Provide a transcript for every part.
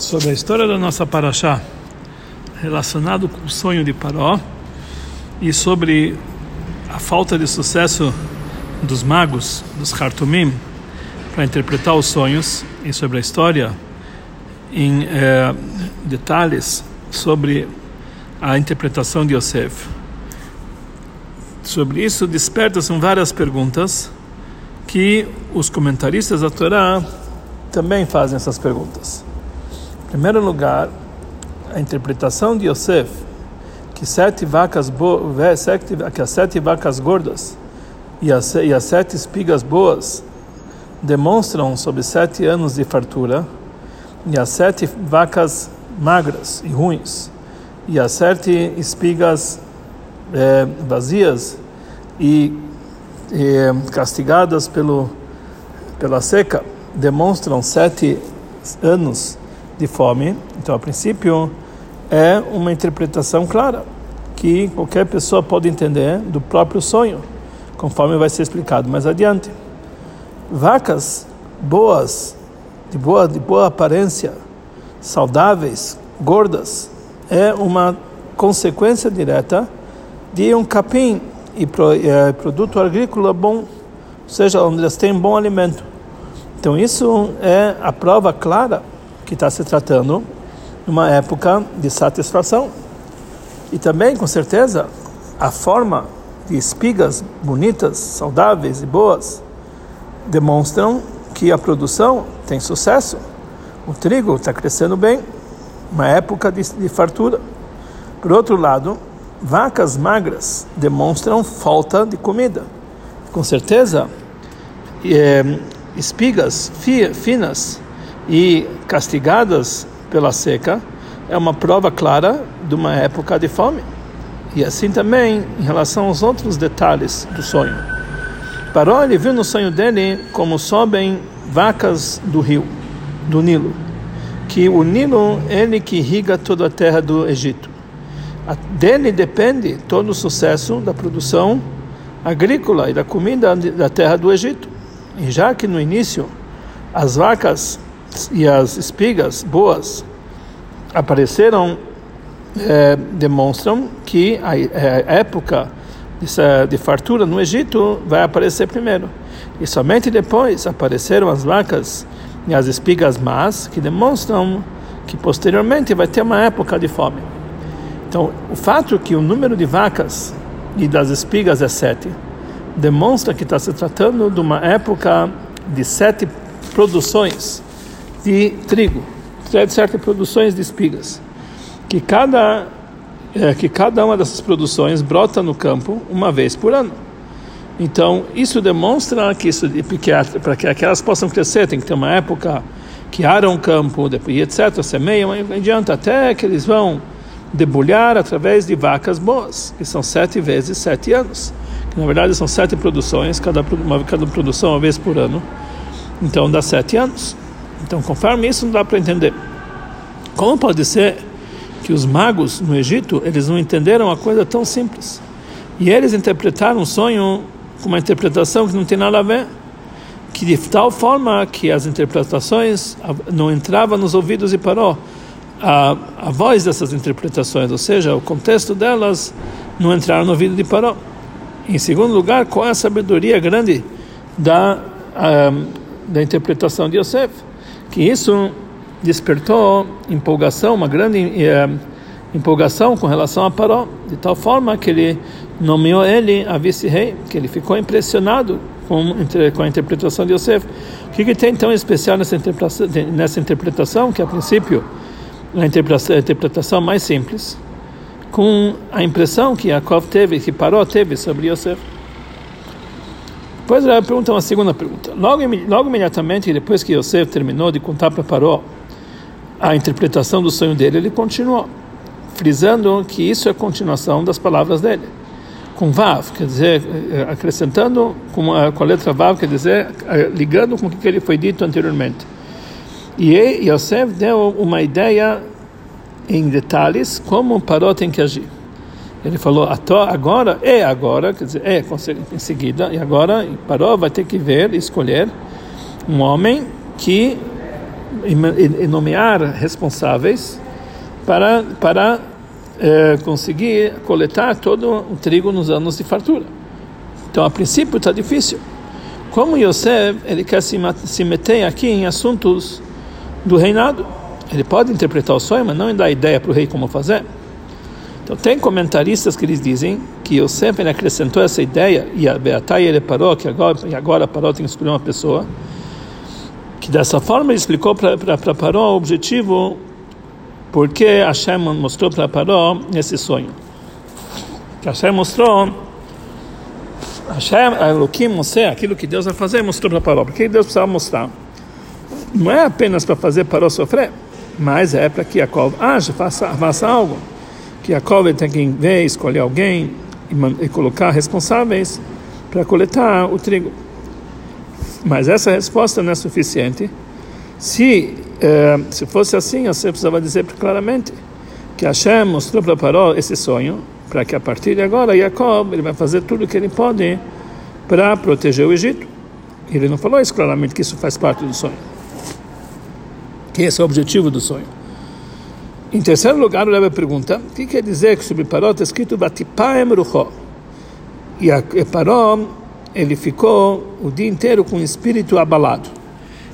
sobre a história da nossa Paraxá, relacionado com o sonho de Paró e sobre a falta de sucesso dos magos, dos Hartumim, para interpretar os sonhos e sobre a história em eh, detalhes sobre a interpretação de Yosef. Sobre isso despertam várias perguntas que os comentaristas da Torá também fazem essas perguntas. Em primeiro lugar, a interpretação de Yosef que sete vacas sete, que as sete vacas gordas e as, e as sete espigas boas demonstram sobre sete anos de fartura e as sete vacas magras e ruins e as sete espigas é, vazias e, e castigadas pelo pela seca demonstram sete anos de fome. Então, a princípio, é uma interpretação clara que qualquer pessoa pode entender do próprio sonho, conforme vai ser explicado mais adiante. Vacas boas, de boa, de boa aparência, saudáveis, gordas, é uma consequência direta de um capim e é, produto agrícola bom, ou seja, onde elas têm bom alimento. Então isso é a prova clara que está se tratando numa época de satisfação. E também, com certeza, a forma de espigas bonitas, saudáveis e boas demonstram que a produção tem sucesso. O trigo está crescendo bem, uma época de, de fartura. Por outro lado, vacas magras demonstram falta de comida. Com certeza, é, espigas finas e castigadas pela seca é uma prova clara de uma época de fome. E assim também em relação aos outros detalhes do sonho. Paró ele viu no sonho dele como sobem vacas do rio, do Nilo, que o Nilo ele que irriga toda a terra do Egito. Dele depende todo o sucesso da produção agrícola e da comida da terra do Egito. E já que no início as vacas e as espigas boas apareceram, é, demonstram que a, é, a época de, de fartura no Egito vai aparecer primeiro. E somente depois apareceram as vacas e as espigas más, que demonstram que posteriormente vai ter uma época de fome. Então, o fato que o número de vacas e das espigas é sete, demonstra que está se tratando de uma época de sete produções de trigo, sete produções de espigas, que cada é, que cada uma dessas produções brota no campo uma vez por ano. Então isso demonstra que isso para que aquelas possam crescer tem que ter uma época que aram o campo, depois etc, semeiam, e adianta até que eles vão debulhar através de vacas boas, que são sete vezes sete anos. Que na verdade são sete produções, cada, uma, cada produção uma vez por ano. Então dá sete anos. Então, conforme isso, não dá para entender. Como pode ser que os magos no Egito eles não entenderam uma coisa tão simples? E eles interpretaram um sonho com uma interpretação que não tem nada a ver, que de tal forma que as interpretações não entravam nos ouvidos e parou a, a voz dessas interpretações, ou seja, o contexto delas não entraram no ouvido de parou. Em segundo lugar, qual é a sabedoria grande da, da interpretação de Yosef? Que isso despertou empolgação, uma grande uh, empolgação com relação a Paró, de tal forma que ele nomeou ele a vice-rei, que ele ficou impressionado com, com a interpretação de Yosef. O que, que tem tão especial nessa interpretação, nessa interpretação que a princípio a interpretação, a interpretação mais simples, com a impressão que Yaakov teve, que Paró teve sobre Yosef. Depois ela pergunta uma segunda pergunta. Logo, logo imediatamente, depois que Yosef terminou de contar para Paró a interpretação do sonho dele, ele continuou, frisando que isso é continuação das palavras dele. Com Vav, quer dizer, acrescentando com a, com a letra Vav, quer dizer, ligando com o que ele foi dito anteriormente. E Yosef deu uma ideia em detalhes como Paró tem que agir. Ele falou, agora, é agora, quer dizer, é em seguida, e agora Paró vai ter que ver, escolher um homem que e, nomear responsáveis para, para é, conseguir coletar todo o trigo nos anos de fartura. Então, a princípio, está difícil. Como Yosef, ele quer se, se meter aqui em assuntos do reinado. Ele pode interpretar o sonho, mas não dar ideia para o rei como fazer. Então, tem comentaristas que eles dizem que Yosef ele acrescentou essa ideia e a Beatai ele parou, que agora, e agora parou tem que escolher uma pessoa, que dessa forma ele explicou para Paró o objetivo porque Hashem mostrou para Paró esse sonho. Que Hashem mostrou, Hashem, Elohim aquilo que Deus vai fazer, mostrou para Paró. Porque Deus precisava mostrar? Não é apenas para fazer Paró sofrer, mas é para que Jacob age, faça, faça algo. Que Jacob tem que ver, escolher alguém e, e colocar responsáveis para coletar o trigo. Mas essa resposta não é suficiente se é, se fosse assim, você precisava dizer claramente que Hashem mostrou para Paró esse sonho, para que a partir de agora Jacob ele vai fazer tudo o que ele pode para proteger o Egito. Ele não falou isso claramente, que isso faz parte do sonho. Que esse é o objetivo do sonho. Em terceiro lugar, o Rebbe pergunta, o que quer dizer que sobre Paró está escrito Vatipaem Ruchó? E, a, Paró, ele ficou o dia inteiro com o espírito abalado.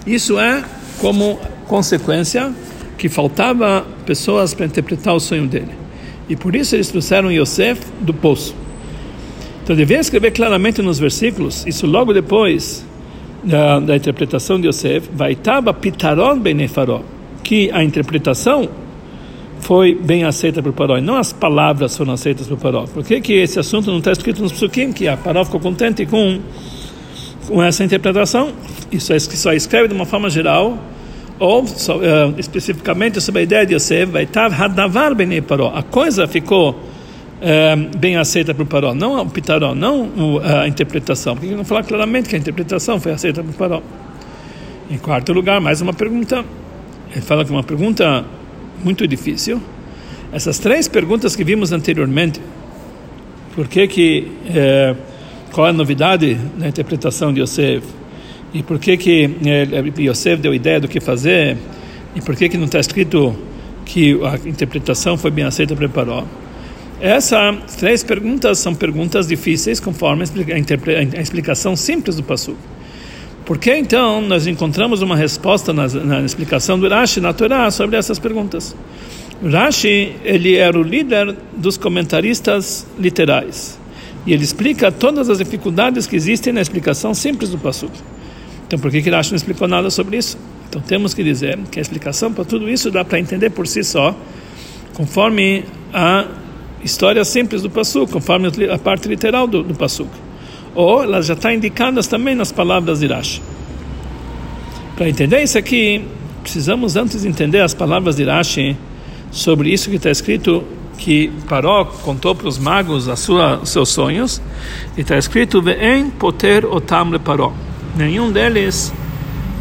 Isso é como consequência que faltava pessoas para interpretar o sonho dele. E por isso eles trouxeram Yosef do poço. Então devia escrever claramente nos versículos, isso logo depois da, da interpretação de Yosef, Vaitaba pitaron benefaró, que a interpretação foi bem aceita por Paró, e não as palavras foram aceitas por Paró. Por que, que esse assunto não está escrito nos psukim, que a Paró ficou contente com, com essa interpretação? Isso é, só escreve de uma forma geral, ou so, uh, especificamente sobre a ideia de Yosef, vai estar hadavar bem paró. A coisa ficou uh, bem aceita por Paró, não o pitaró, não uh, a interpretação. Porque não falar claramente que a interpretação foi aceita por Paró. Em quarto lugar, mais uma pergunta. Ele fala que uma pergunta muito difícil. Essas três perguntas que vimos anteriormente, por que que uh, qual é a novidade na interpretação de Yosef? e por que que eh, Yosef deu ideia do que fazer e por que que não está escrito que a interpretação foi bem aceita para Paró. Essas três perguntas são perguntas difíceis conforme a, explicação simples do Passuco. Por que então nós encontramos uma resposta na, na explicação do Rashi na Torá sobre essas perguntas? Rashi ele era o líder dos comentaristas literais e ele explica todas as dificuldades que existem na explicação simples do Passuco. Então, por que que Rashi não explicou nada sobre isso? Então, temos que dizer que a explicação para tudo isso dá para entender por si só, conforme a história simples do Passuk, conforme a parte literal do, do. Ou elas já estão indicadas também nas palavras de Rashi. Para entender isso aqui, precisamos antes entender as palavras de Rashi sobre isso que está escrito que Paró contou para os magos a sua, os seus sonhos, e está escrito: Ve'en poter otam le Paró nenhum deles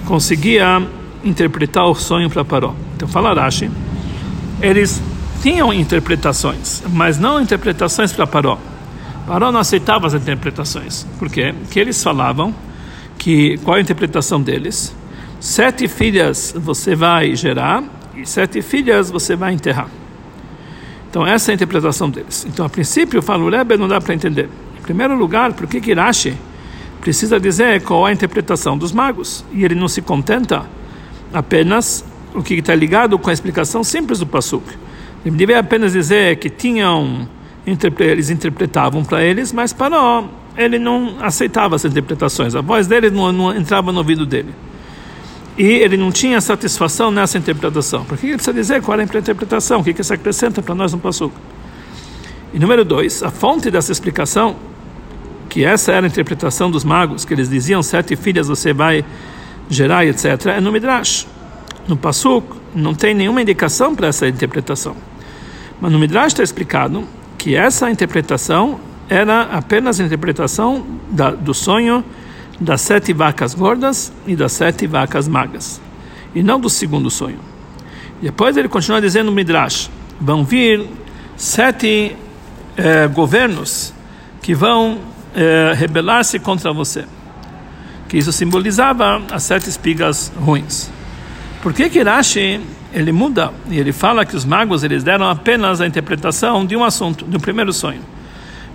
conseguia interpretar o sonho para Paró. Então, fala Rashi, eles tinham interpretações, mas não interpretações para Paró. Paró não aceitava as interpretações. Por quê? Porque eles falavam que qual a interpretação deles? Sete filhas você vai gerar e sete filhas você vai enterrar. Então essa é a interpretação deles. Então a princípio, falo Rebbe, não dá para entender. Em primeiro lugar, por que Rashi precisa dizer qual a interpretação dos magos. E ele não se contenta apenas o que está ligado com a explicação simples do Passuk. Ele deveria apenas dizer que tinham, eles interpretavam para eles, mas para ele não aceitava essas interpretações. A voz dele não, não, entrava no ouvido dele. E ele não tinha satisfação nessa interpretação. Por que ele precisa dizer qual é a interpretação? O que, que isso acrescenta para nós no Passuk? E número dois, a fonte dessa explicação que essa era a interpretação dos magos, que eles diziam sete filhas você vai gerar, etc., é no Midrash. No Pasuk não tem nenhuma indicação para essa interpretação. Mas no Midrash está explicado que essa interpretação era apenas a interpretação da, do sonho das sete vacas gordas e das sete vacas magras, e não do segundo sonho. Depois ele continua dizendo no Midrash: vão vir sete eh, governos que vão é, rebelar-se contra você. Que isso simbolizava as sete espigas ruins. Por que que Rashi ele muda e ele fala que os magos eles deram apenas a interpretação de um assunto, do primeiro sonho?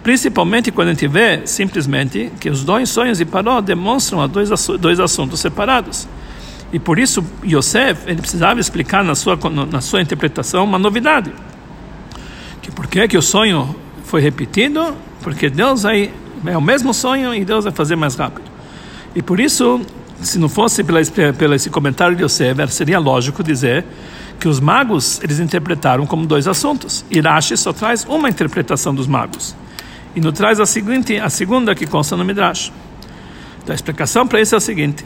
Principalmente quando a gente vê simplesmente que os dois sonhos de Paró demonstram dois, dois assuntos separados. E por isso Yosef ele precisava explicar na sua, na sua interpretação uma novidade. Que por que, que o sonho foi repetido? Porque Deus aí é o mesmo sonho e Deus vai fazer mais rápido. E por isso, se não fosse pela, pela esse comentário de Yosef, seria lógico dizer que os magos eles interpretaram como dois assuntos. Irashi só traz uma interpretação dos magos e nos traz a seguinte, a segunda que consta no Midrash. Então, a explicação para isso é a seguinte: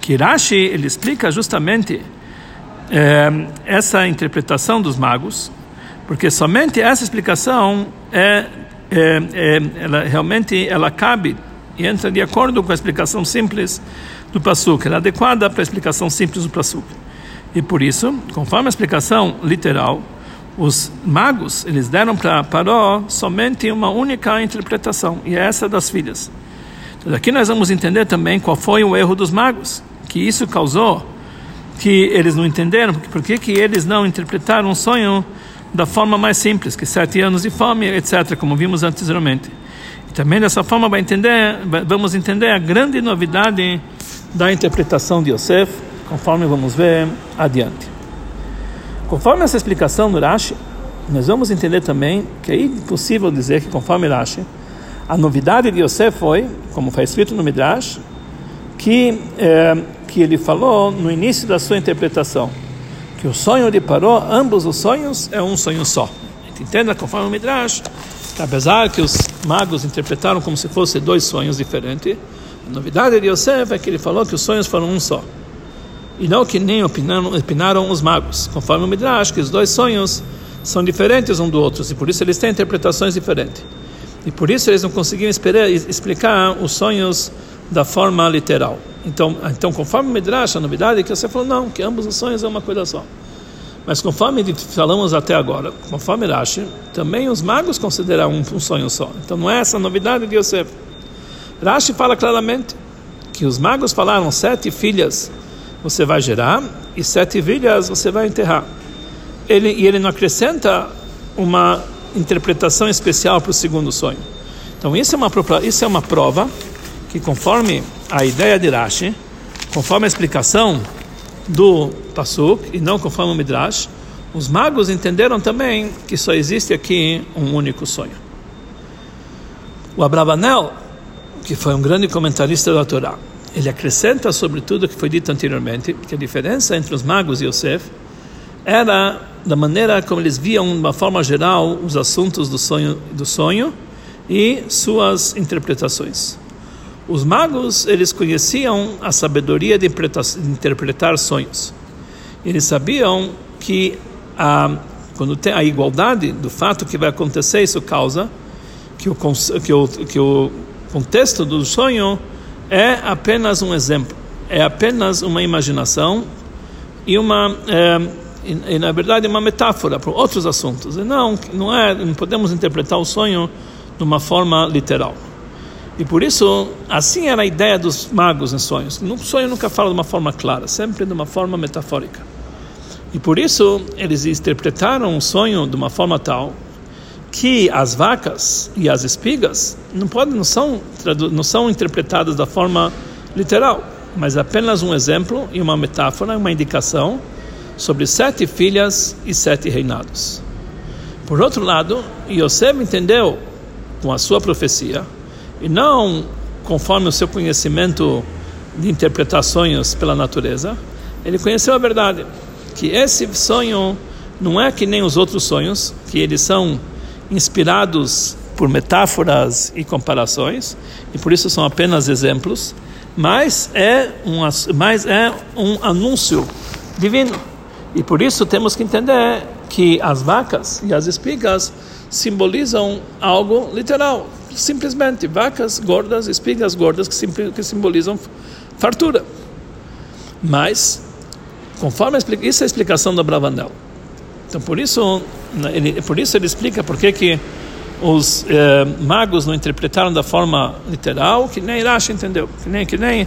que ele explica justamente é, essa interpretação dos magos, porque somente essa explicação é, é, é, ela realmente ela cabe e entra de acordo com a explicação simples do Pasuk, ela é adequada para a explicação simples do Pasuk. E por isso, conforme a explicação literal, os magos eles deram para Paró somente uma única interpretação e é essa das filhas. Então, aqui nós vamos entender também qual foi o erro dos magos, que isso causou que eles não entenderam, por que que eles não interpretaram um sonho da forma mais simples, que sete anos de fome, etc., como vimos anteriormente. E também dessa forma vai entender, vamos entender a grande novidade da interpretação de Yosef, conforme vamos ver adiante. Conforme essa explicação do Rashi, nós vamos entender também que é impossível dizer que, conforme Rashi, a novidade de Yosef foi, como foi escrito no Midrash, que, é, que ele falou no início da sua interpretação, que o sonho de Paró, ambos os sonhos, é um sonho só. A gente entende, conforme o Midrash, apesar que os magos interpretaram como se fossem dois sonhos diferentes, a novidade de Yosef é que ele falou que os sonhos foram um só e não que nem opinaram, opinaram os magos, conforme o Midrash, que os dois sonhos são diferentes um do outro e por isso eles têm interpretações diferentes. E por isso eles não conseguiam esperar, explicar os sonhos da forma literal. Então, então conforme o Midrash, a novidade é que você falou, não, que ambos os sonhos é uma coisa só. Mas conforme falamos até agora, conforme Rashi, também os magos consideram um, um sonho só. Então não é essa a novidade de Yosef. Rashi fala claramente que os magos falaram sete filhas você vai gerar e sete filhas você vai enterrar. Ele, e ele não acrescenta uma interpretação especial para o segundo sonho. Então isso é uma isso é uma prova que conforme a ideia de Rashi, conforme a explicação do Pasuk e não conforme o Midrash, os magos entenderam também que só existe aqui um único sonho. O Abravanel, que foi um grande comentarista da Torá, ele acrescenta sobre tudo que foi dito anteriormente que a diferença entre os magos e Yosef era da maneira como eles viam de uma forma geral os assuntos do sonho do sonho e suas interpretações. Os magos eles conheciam a sabedoria de interpretar sonhos. Eles sabiam que a, quando tem a igualdade do fato que vai acontecer isso causa que o que o, que o contexto do sonho é apenas um exemplo, é apenas uma imaginação e uma é, e, e, na verdade uma metáfora para outros assuntos. E não, não é, não podemos interpretar o sonho de uma forma literal. E por isso, assim era a ideia dos magos em sonhos. No sonho nunca fala de uma forma clara, sempre de uma forma metafórica. E por isso eles interpretaram o sonho de uma forma tal que as vacas e as espigas não podem não são não são interpretadas da forma literal, mas apenas um exemplo e uma metáfora, uma indicação sobre sete filhas e sete reinados. Por outro lado, Yosef entendeu com a sua profecia e não conforme o seu conhecimento de interpretar sonhos pela natureza, ele conheceu a verdade que esse sonho não é que nem os outros sonhos, que eles são inspirados por metáforas e comparações, e por isso são apenas exemplos, mas é um, mas é um anúncio divino. E por isso temos que entender que as vacas e as espigas simbolizam algo literal, simplesmente vacas gordas, espigas gordas que, que simbolizam fartura. Mas, conforme isso é a explicação do Bravanel. Então, por isso, ele, por isso ele explica por que que os eh, magos não interpretaram da forma literal, que nem Rashi entendeu, que nem que nem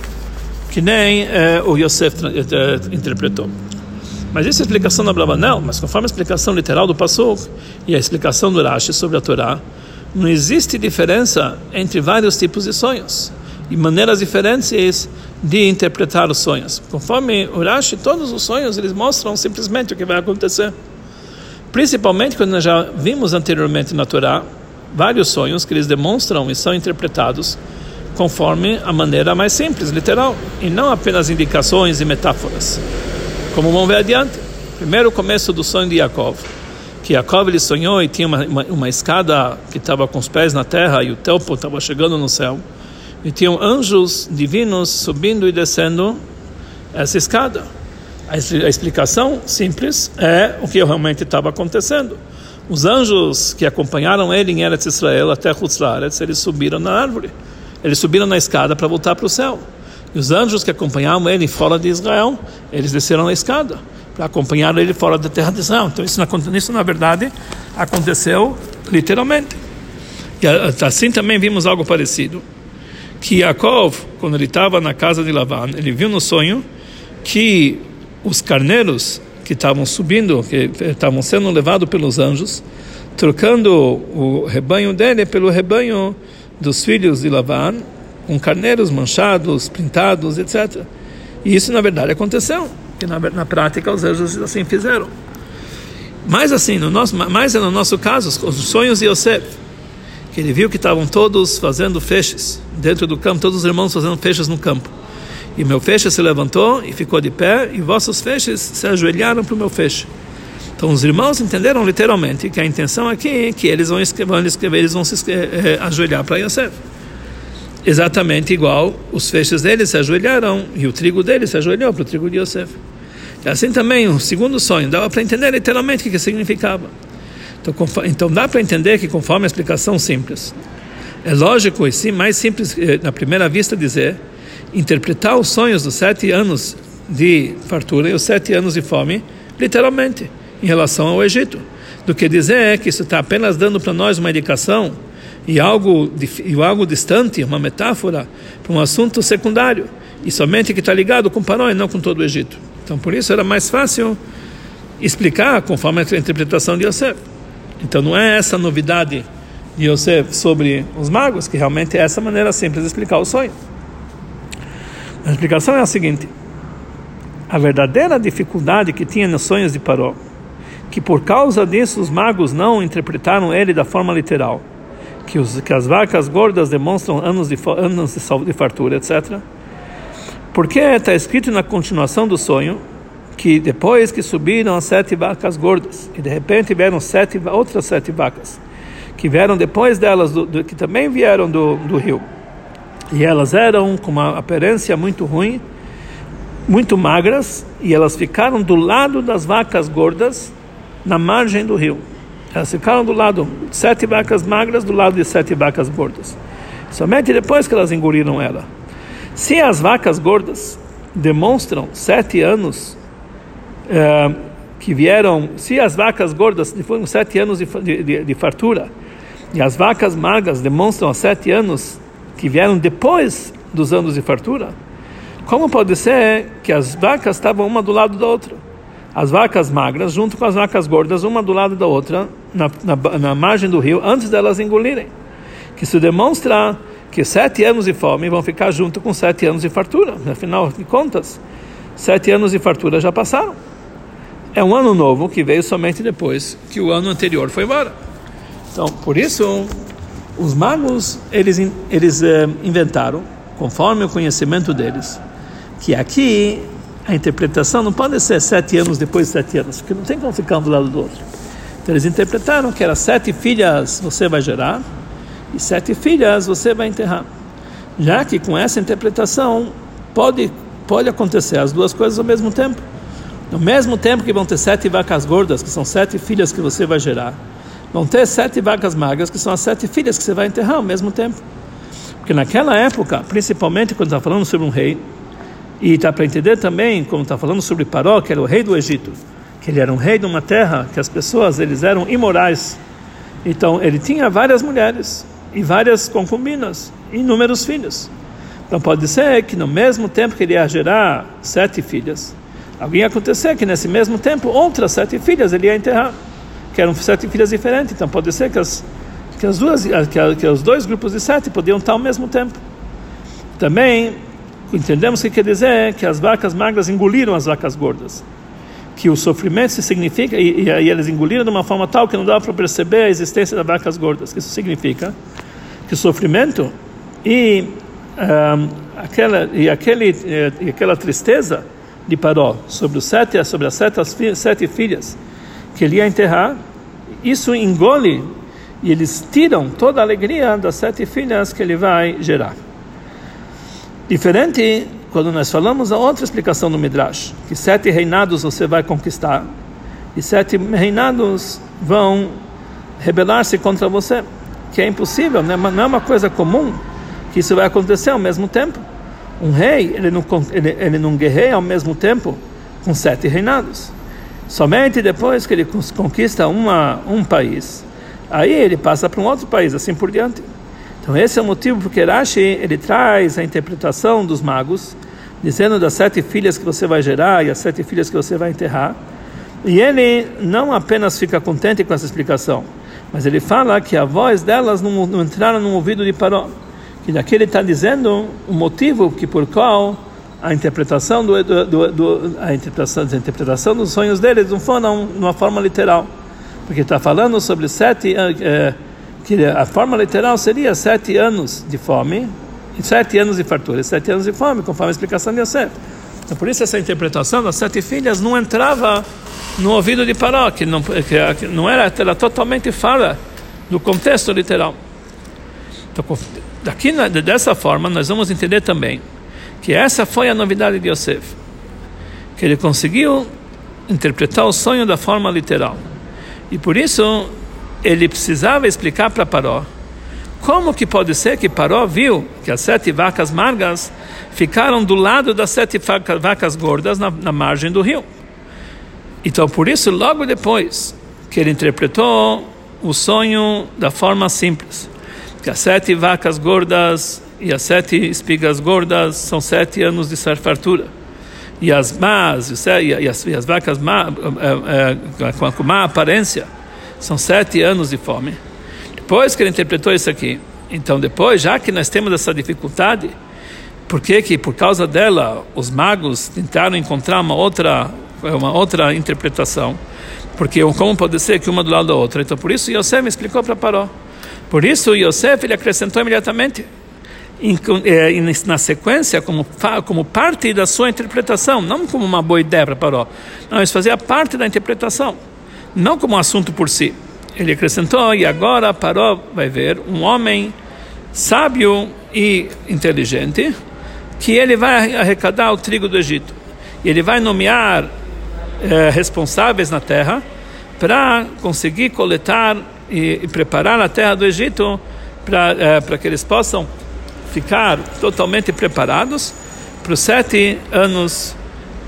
que nem eh, o Yosef eh, interpretou. Mas isso é explicação da Brabanel, mas conforme a explicação literal do Passuk e a explicação do Rashi sobre a Torá, não existe diferença entre vários tipos de sonhos e maneiras diferentes de interpretar os sonhos. Conforme o Rashi, todos os sonhos eles mostram simplesmente o que vai acontecer. Principalmente quando nós já vimos anteriormente na Torá vários sonhos que eles demonstram e são interpretados conforme a maneira mais simples, literal, e não apenas indicações e metáforas. Como vamos ver adiante. Primeiro o começo do sonho de Yaakov, que Yaakov ele sonhou e tinha uma, uma, uma escada que estava com os pés na terra e o tempo estava chegando no céu. E tinham anjos divinos subindo e descendo essa escada. A, explicação simples é o que realmente estava acontecendo. Os anjos que acompanharam ele em Eretz Israel até Hutzlaretz, eles subiram na árvore. Eles subiram na escada para voltar para o céu. E os anjos que acompanhavam ele fora de Israel, eles desceram na escada para acompanhar ele fora da terra de Israel. Então isso, isso na verdade aconteceu literalmente. E assim também vimos algo parecido. Que Yaakov, quando ele estava na casa de Lavan, ele viu no sonho que os carneiros que estavam subindo, que estavam sendo levados pelos anjos, trocando o rebanho dele pelo rebanho dos filhos de Lavan, com carneiros manchados, pintados, etc. E isso na verdade aconteceu, que na, na prática os anjos assim fizeram. Mas assim, no nosso, mais no nosso caso, os sonhos de Yosef, que ele viu que estavam todos fazendo feixes dentro do campo, todos os irmãos fazendo feixes no campo. E meu feixe se levantou e ficou de pé, e vossos feixes se ajoelharam para o meu feixe. Então os irmãos entenderam literalmente que a intenção aqui é que eles vão escrever, escrever eles vão se eh, ajoelhar para Yosef. Exatamente igual os feixes deles se ajoelharam e o trigo deles se ajoelhou para o trigo de Yosef. E assim também o segundo sonho dava para entender literalmente o que significava. Então, então dá para entender que conforme a explicação simples, é lógico e sim mais simples eh, na primeira vista dizer interpretar os sonhos dos sete anos de fartura e os sete anos de fome, literalmente, em relação ao Egito, do que dizer que isso está apenas dando para nós uma indicação e algo, e algo distante, uma metáfora para um assunto secundário, e somente que está ligado com Paró e não com todo o Egito. Então, por isso era mais fácil explicar conforme a interpretação de Yosef. Então, não é essa novidade de Yosef sobre os magos, que realmente é essa maneira simples de explicar o sonho. A explicação é a seguinte: a verdadeira dificuldade que tinha nos sonhos de Paró, que por causa disso os magos não interpretaram ele da forma literal, que, os, que as vacas gordas demonstram anos de, anos de, de fartura, etc. Porque está escrito na continuação do sonho que depois que subiram as sete vacas gordas e de repente vieram sete outras sete vacas que vieram depois delas do, do, que também vieram do, do rio e elas eram com uma aparência muito ruim, muito magras, e elas ficaram do lado das vacas gordas, na margem do rio. Elas ficaram do lado, sete vacas magras do lado de sete vacas gordas. Somente depois que elas engoliram ela. Se as vacas gordas demonstram sete anos eh, que vieram, se as vacas gordas foram sete anos de, de, de fartura, e as vacas magras demonstram sete anos que vieram depois dos anos de fartura, como pode ser que as vacas estavam uma do lado da outra? As vacas magras, junto com as vacas gordas, uma do lado da outra, na, na, na margem do rio, antes delas engolirem. Que isso demonstra que sete anos de fome vão ficar junto com sete anos de fartura. Afinal de contas, sete anos de fartura já passaram. É um ano novo que veio somente depois que o ano anterior foi embora. Então, por isso, os magos, eles, eles eh, inventaram, conforme o conhecimento deles, que aqui a interpretação não pode ser sete anos depois de sete anos, porque não tem como ficar um do lado do outro. Então eles interpretaram que era sete filhas você vai gerar e sete filhas você vai enterrar. Já que com essa interpretação pode, pode acontecer as duas coisas ao mesmo tempo. No mesmo tempo que vão ter sete vacas gordas, que são sete filhas que você vai gerar, vão ter sete vacas magras, que são as sete filhas que você vai enterrar ao mesmo tempo. Porque naquela época, principalmente quando está falando sobre um rei, e está para entender também, como está falando sobre Paró, que era o rei do Egito, que ele era um rei de uma terra que as pessoas eles eram imorais. Então ele tinha várias mulheres e várias concubinas, e inúmeros filhos. Então pode ser que no mesmo tempo que ele ia gerar sete filhas, Alguém ia acontecer que nesse mesmo tempo outras sete filhas ele ia enterrar, que eram sete filhas diferentes. Então pode ser que as que as duas que, que os dois grupos de sete podiam estar ao mesmo tempo. Também entendemos que quer dizer que as vacas magras engoliram as vacas gordas que o sofrimento significa e, e, e, eles engoliram de uma forma tal que não dava para perceber a existência das vacas gordas. Isso significa que o sofrimento e um, aquela e aquele e aquela tristeza de Paró sobre os sete sobre as sete, as sete filhas que ele ia enterrar, isso engole e eles tiram toda a alegria das sete filhas que ele vai gerar. Diferente quando nós falamos a outra explicação do Midrash, que sete reinados você vai conquistar e sete reinados vão rebelar-se contra você, que é impossível, né? não é uma coisa comum que isso vai acontecer ao mesmo tempo. Um rei, ele não, ele, ele não guerreia ao mesmo tempo com sete reinados. Somente depois que ele conquista uma, um país, aí ele passa para um outro país, assim por diante. Então esse é o motivo porque Rashi ele traz a interpretação dos magos, dizendo das sete filhas que você vai gerar e as sete filhas que você vai enterrar. E ele não apenas fica contente com essa explicação, mas ele fala que a voz delas não, não entraram no ouvido de Paró. Que daqui ele está dizendo o motivo que por qual a interpretação do, do, do, a interpretação, a interpretação dos sonhos deles não foi numa forma literal, porque está falando sobre sete é, que a forma literal seria sete anos de fome e sete anos de fartura, sete anos de fome, conforme a explicação de Yosef. Então, por isso essa interpretação das sete filhas não entrava no ouvido de Paró, que não, que não era, era totalmente fora do contexto literal. Então, daqui, dessa forma, nós vamos entender também que essa foi a novidade de Yosef, que ele conseguiu interpretar o sonho da forma literal. E por isso ele precisava explicar para Paró como que pode ser que Paró viu que as sete vacas margas ficaram do lado das sete vacas gordas na, na margem do rio. Então, por isso, logo depois que ele interpretou o sonho da forma simples, que as sete vacas gordas e as sete espigas gordas são sete anos de fartura. E as más, e as, e as vacas má, é, é, com má aparência, são sete anos de fome. Depois que ele interpretou isso aqui, então depois, já que nós temos essa dificuldade, por que que por causa dela os magos tentaram encontrar uma outra uma outra interpretação? Porque como pode ser que uma do lado da outra? Então por isso Yosef me explicou para Paró. Por isso Yosef ele acrescentou imediatamente na sequência como como parte da sua interpretação, não como uma boa ideia para Paró. Não, isso fazia parte da interpretação não como um assunto por si. Ele acrescentou, e agora Paró vai ver um homem sábio e inteligente, que ele vai arrecadar o trigo do Egito. E ele vai nomear eh, responsáveis na terra para conseguir coletar e, e, preparar a terra do Egito para eh, que eles possam ficar totalmente preparados para os sete anos,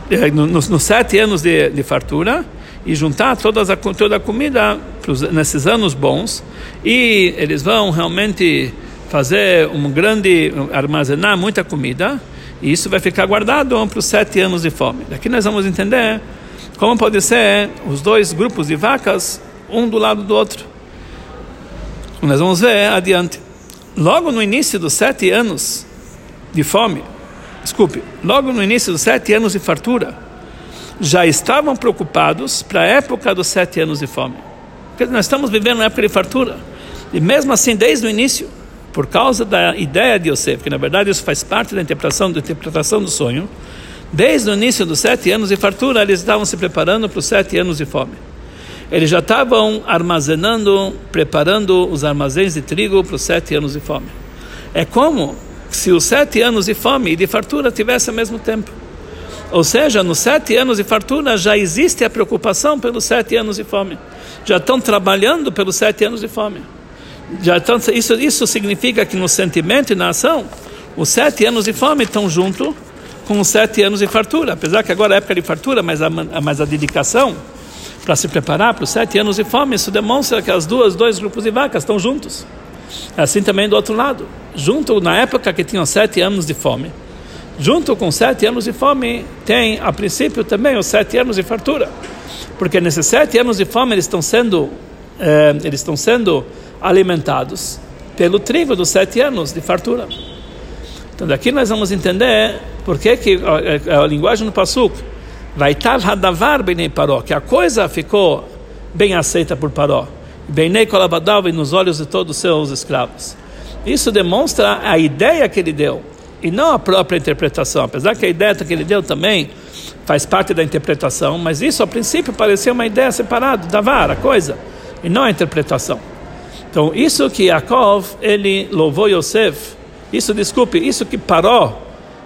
eh, nos, nos sete anos de, de fartura e juntar todas a, toda a comida pros, nesses anos bons e eles vão realmente fazer um grande armazenar muita comida e isso vai ficar guardado para os sete anos de fome. Daqui nós vamos entender como pode ser os dois grupos de vacas um do lado do outro. Nós vamos ver adiante. Logo no início dos sete anos de fome, desculpe, logo no início dos sete anos de fartura, já estavam preocupados para a época dos sete anos de fome. Porque nós estamos vivendo uma época de fartura. E mesmo assim, desde o início, por causa da ideia de Yosef, que na verdade isso faz parte da interpretação, da interpretação do sonho, desde o início dos sete anos de fartura, eles estavam se preparando para os sete anos de fome. Eles já estavam armazenando, preparando os armazéns de trigo para os sete anos de fome. É como se os sete anos de fome e de fartura tivessem ao mesmo tempo. Ou seja, nos sete anos de fartura já existe a preocupação pelos sete anos de fome. Já estão trabalhando pelos sete anos de fome. Já estão, isso, isso significa que no sentimento e na ação, os sete anos de fome estão junto com os sete anos de fartura. Apesar que agora é época de fartura, mas a, mas a dedicação para se preparar para os sete anos de fome, isso demonstra que as duas, dois grupos de vacas estão juntos. Assim também do outro lado. Junto na época que tinham sete anos de fome junto com sete anos de fome, tem a princípio também os sete anos de fartura. Porque nesses sete anos de fome eles estão sendo, eh, eles estão sendo alimentados pelo trigo dos sete anos de fartura. Então daqui nós vamos entender por que, que a, a, a linguagem do Pasuk vai hadavar bem paró, que a coisa ficou bem aceita por paró, bem e nos olhos de todos os seus escravos. Isso demonstra a ideia que ele deu e não a própria interpretação, apesar que a ideia que ele deu também faz parte da interpretação, mas isso a princípio parecia uma ideia separada, davar, a coisa, e não a interpretação. Então, isso que Yaakov, ele louvou Yosef, isso, desculpe, isso que parou,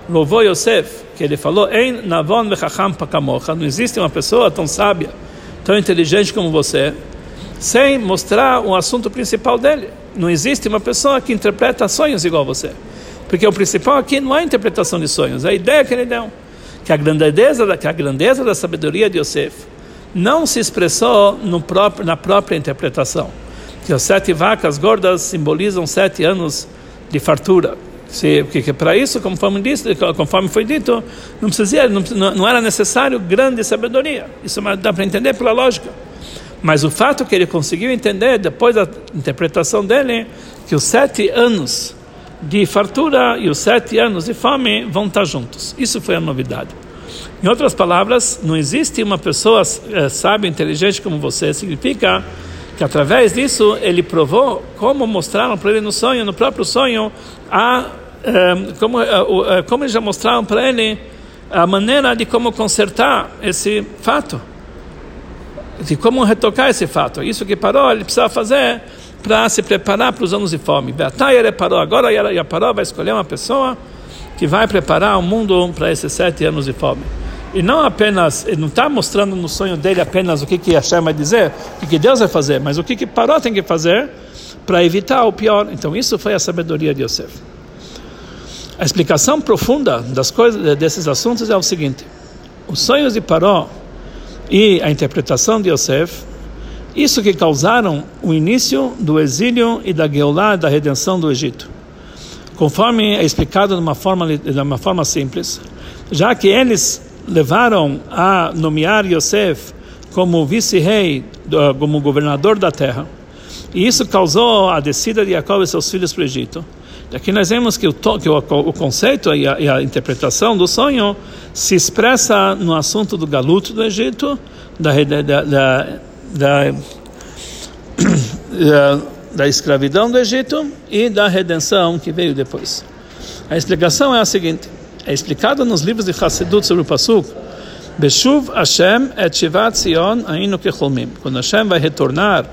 louvou Yosef, que ele falou, Ein navon não existe uma pessoa tão sábia, tão inteligente como você, sem mostrar o assunto principal dele. Não existe uma pessoa que interpreta sonhos igual você. Porque o principal aqui não é a interpretação de sonhos, é a ideia que ele deu. Que a grandeza da, que a grandeza da sabedoria de Yosef não se expressou no próprio, na própria interpretação que as sete vacas gordas simbolizam sete anos de fartura. Se, porque para isso, conforme, disse, conforme foi dito, não, precisa, não, não era necessário grande sabedoria. Isso dá para entender pela lógica. Mas o fato que ele conseguiu entender, depois da interpretação dele, que os sete anos de fartura e os sete anos de fome vão estar juntos. Isso foi a novidade. Em outras palavras, não existe uma pessoa é, sábia, inteligente como você, significa que através disso ele provou como mostraram para ele no sonho, no próprio sonho, a, eh, como, eh, eh, como já mostraram para ele a maneira de como consertar esse fato, de como retocar esse fato. Isso que parou, ele precisava fazer para se preparar para os anos de fome. ele parou agora, a parou vai escolher uma pessoa que vai preparar o mundo para esses sete anos de fome. E não apenas, ele não está mostrando no sonho dele apenas o que, que Hashem vai dizer, o que, que Deus vai fazer, mas o que, que Paró tem que fazer para evitar o pior. Então, isso foi a sabedoria de Yosef. A explicação profunda das coisas, desses assuntos é o seguinte: os sonhos de Paró e a interpretação de Yosef, isso que causaram o início do exílio e da Geulah, da redenção do Egito. Conforme é explicado de uma forma, de uma forma simples, já que eles levaram a nomear Yosef como vice-rei, como governador da terra. E isso causou a descida de Jacob e seus filhos para o Egito. Aqui nós vemos que o, que o conceito e a, e a, interpretação do sonho se expressa no assunto do galuto do Egito, da, da, da, da, da escravidão do Egito e da redenção que veio depois. A explicação é a seguinte: é explicado nos livros de Hassidut sobre o Pasuk, Beshuv Hashem et Shivat Zion ainu kecholmim. Quando Hashem vai retornar,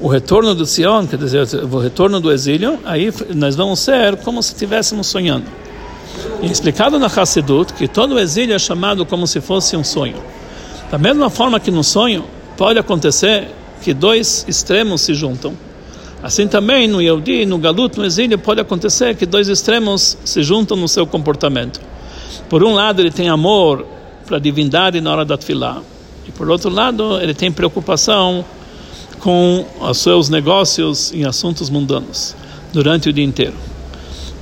o retorno do Zion, quer dizer, o retorno do exílio, aí nós vamos ser como se estivéssemos sonhando. E explicado na Hassidut que todo exílio é chamado como se fosse um sonho. Da mesma forma que no sonho pode acontecer que dois extremos se juntam. Assim também no Yehudi, no Galut, no exílio, pode acontecer que dois extremos se juntam no seu comportamento. Por um lado, ele tem amor para a divindade na hora da tefilá, e por outro lado, ele tem preocupação com os seus negócios em assuntos mundanos durante o dia inteiro.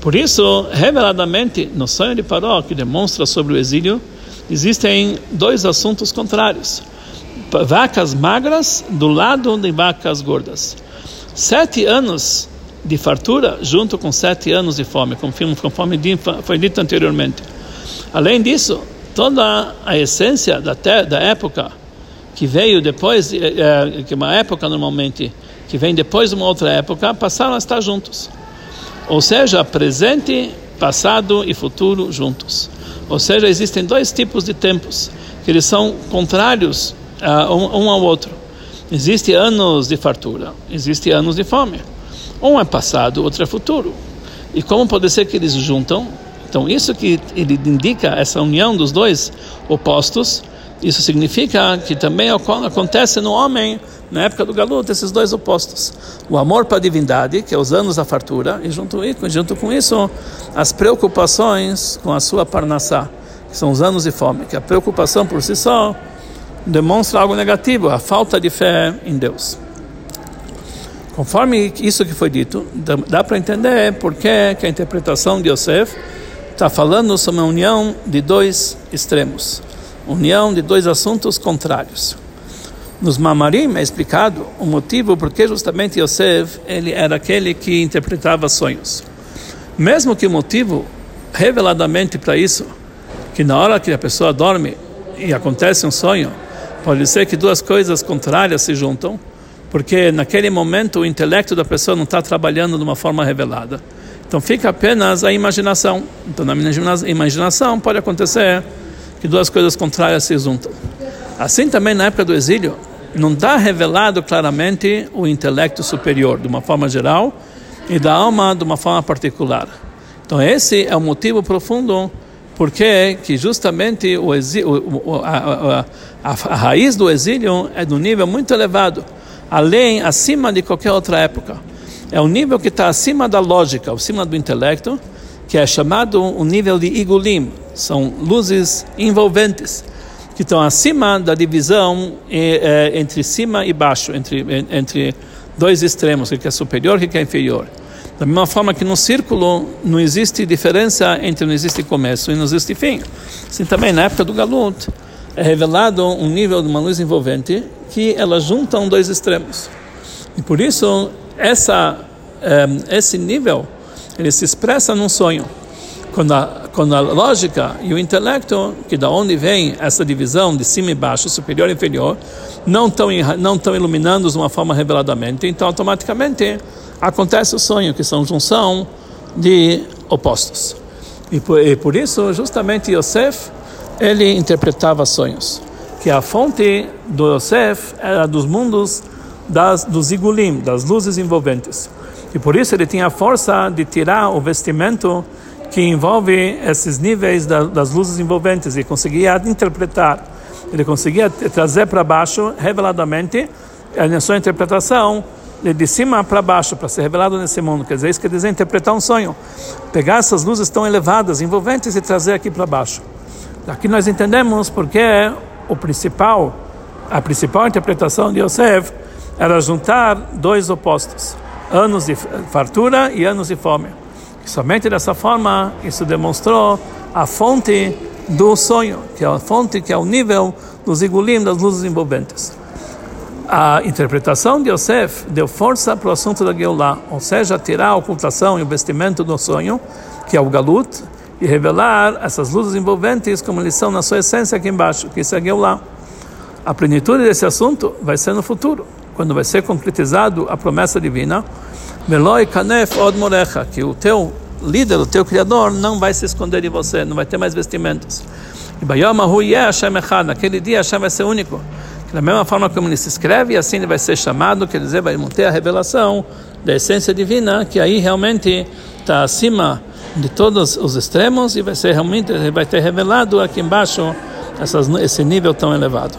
Por isso, reveladamente, no sonho de Paró, que demonstra sobre o exílio, existem dois assuntos contrários: vacas magras do lado de vacas gordas sete anos de fartura junto com sete anos de fome, conforme foi dito anteriormente. Além disso, toda a essência da, da época que veio depois, é, que uma época normalmente que vem depois de uma outra época, passaram a estar juntos. Ou seja, presente, passado e futuro juntos. Ou seja, existem dois tipos de tempos que eles são contrários uh, um, um ao outro. Existem anos de fartura, existem anos de fome. Um é passado, outro é futuro. E como pode ser que eles juntam? Então, isso que ele indica, essa união dos dois opostos, isso significa que também acontece no homem, na época do galuto, esses dois opostos. O amor para a divindade, que é os anos da fartura, e junto, junto com isso, as preocupações com a sua parnassá, que são os anos de fome, que a preocupação por si só demonstra algo negativo, a falta de fé em Deus. Conforme isso que foi dito, dá para entender por que a interpretação de Yosef está falando sobre a união de dois extremos, união de dois assuntos contrários. Nos Mamarim é explicado o motivo porque justamente Yosef ele era aquele que interpretava sonhos. Mesmo que o motivo reveladamente para isso, que na hora que a pessoa dorme e acontece um sonho, pode ser que duas coisas contrárias se juntam, porque naquele momento o intelecto da pessoa não está trabalhando de uma forma revelada. Então fica apenas a imaginação. Então na imaginação pode acontecer que duas coisas contrárias se juntam. Assim também na época do exílio, não está revelado claramente o intelecto superior, de uma forma geral, e da alma de uma forma particular. Então esse é o motivo profundo porque que justamente o exílio, a, a, a, a raiz do exílio é de um nível muito elevado, além, acima de qualquer outra época. É um nível que está acima da lógica, acima do intelecto, que é chamado um nível de igulim, são luzes envolventes que estão acima da divisão é, entre cima e baixo, entre, entre dois extremos, o que é superior e o que é inferior. Da mesma forma que no círculo não existe diferença entre não existe começo e não existe fim. Assim também na época do Galut é revelado um nível de uma luz envolvente que ela junta um dois extremos. E por isso essa, esse nível ele se expressa num sonho. Quando a, quando a lógica e o intelecto, que da onde vem essa divisão de cima e baixo, superior e inferior, não estão não iluminando de uma forma reveladamente, então automaticamente acontece o sonho, que são junção de opostos. E por, e por isso, justamente Yosef, ele interpretava sonhos, que a fonte do Yosef era dos mundos das, dos igulim, das luzes envolventes. E por isso ele tinha a força de tirar o vestimento que envolve esses níveis da, das luzes envolventes e conseguia interpretar, ele conseguia trazer para baixo reveladamente na sua interpretação de cima para baixo para ser revelado nesse mundo. Quer dizer, isso quer dizer interpretar um sonho, pegar essas luzes tão elevadas, envolventes e trazer aqui para baixo. Aqui nós entendemos porque o principal, a principal interpretação de Yosef era juntar dois opostos, anos de fartura e anos de fome. E somente dessa forma isso demonstrou a fonte do sonho, que é a fonte, que é o nível dos igulim, das luzes envolventes. A interpretação de Yosef deu força para o assunto da Geulah, ou seja, tirar a ocultação e o vestimento do sonho, que é o galut, e revelar essas luzes envolventes como eles são na sua essência aqui embaixo, que isso é Geulah. A plenitude desse assunto vai ser no futuro, quando vai ser concretizado a promessa divina, Meloi Kanef Od Morecha, que o teu líder, o teu criador, não vai se esconder de você, não vai ter mais vestimentos. E Bayamahu Yeh Hashem Echad, naquele dia Hashem vai ser único. Da mesma forma como ele se escreve, assim ele vai ser chamado, quer dizer, vai manter a revelação da essência divina, que aí realmente está acima de todos os extremos e vai ser realmente vai ter revelado aqui embaixo essas, esse nível tão elevado.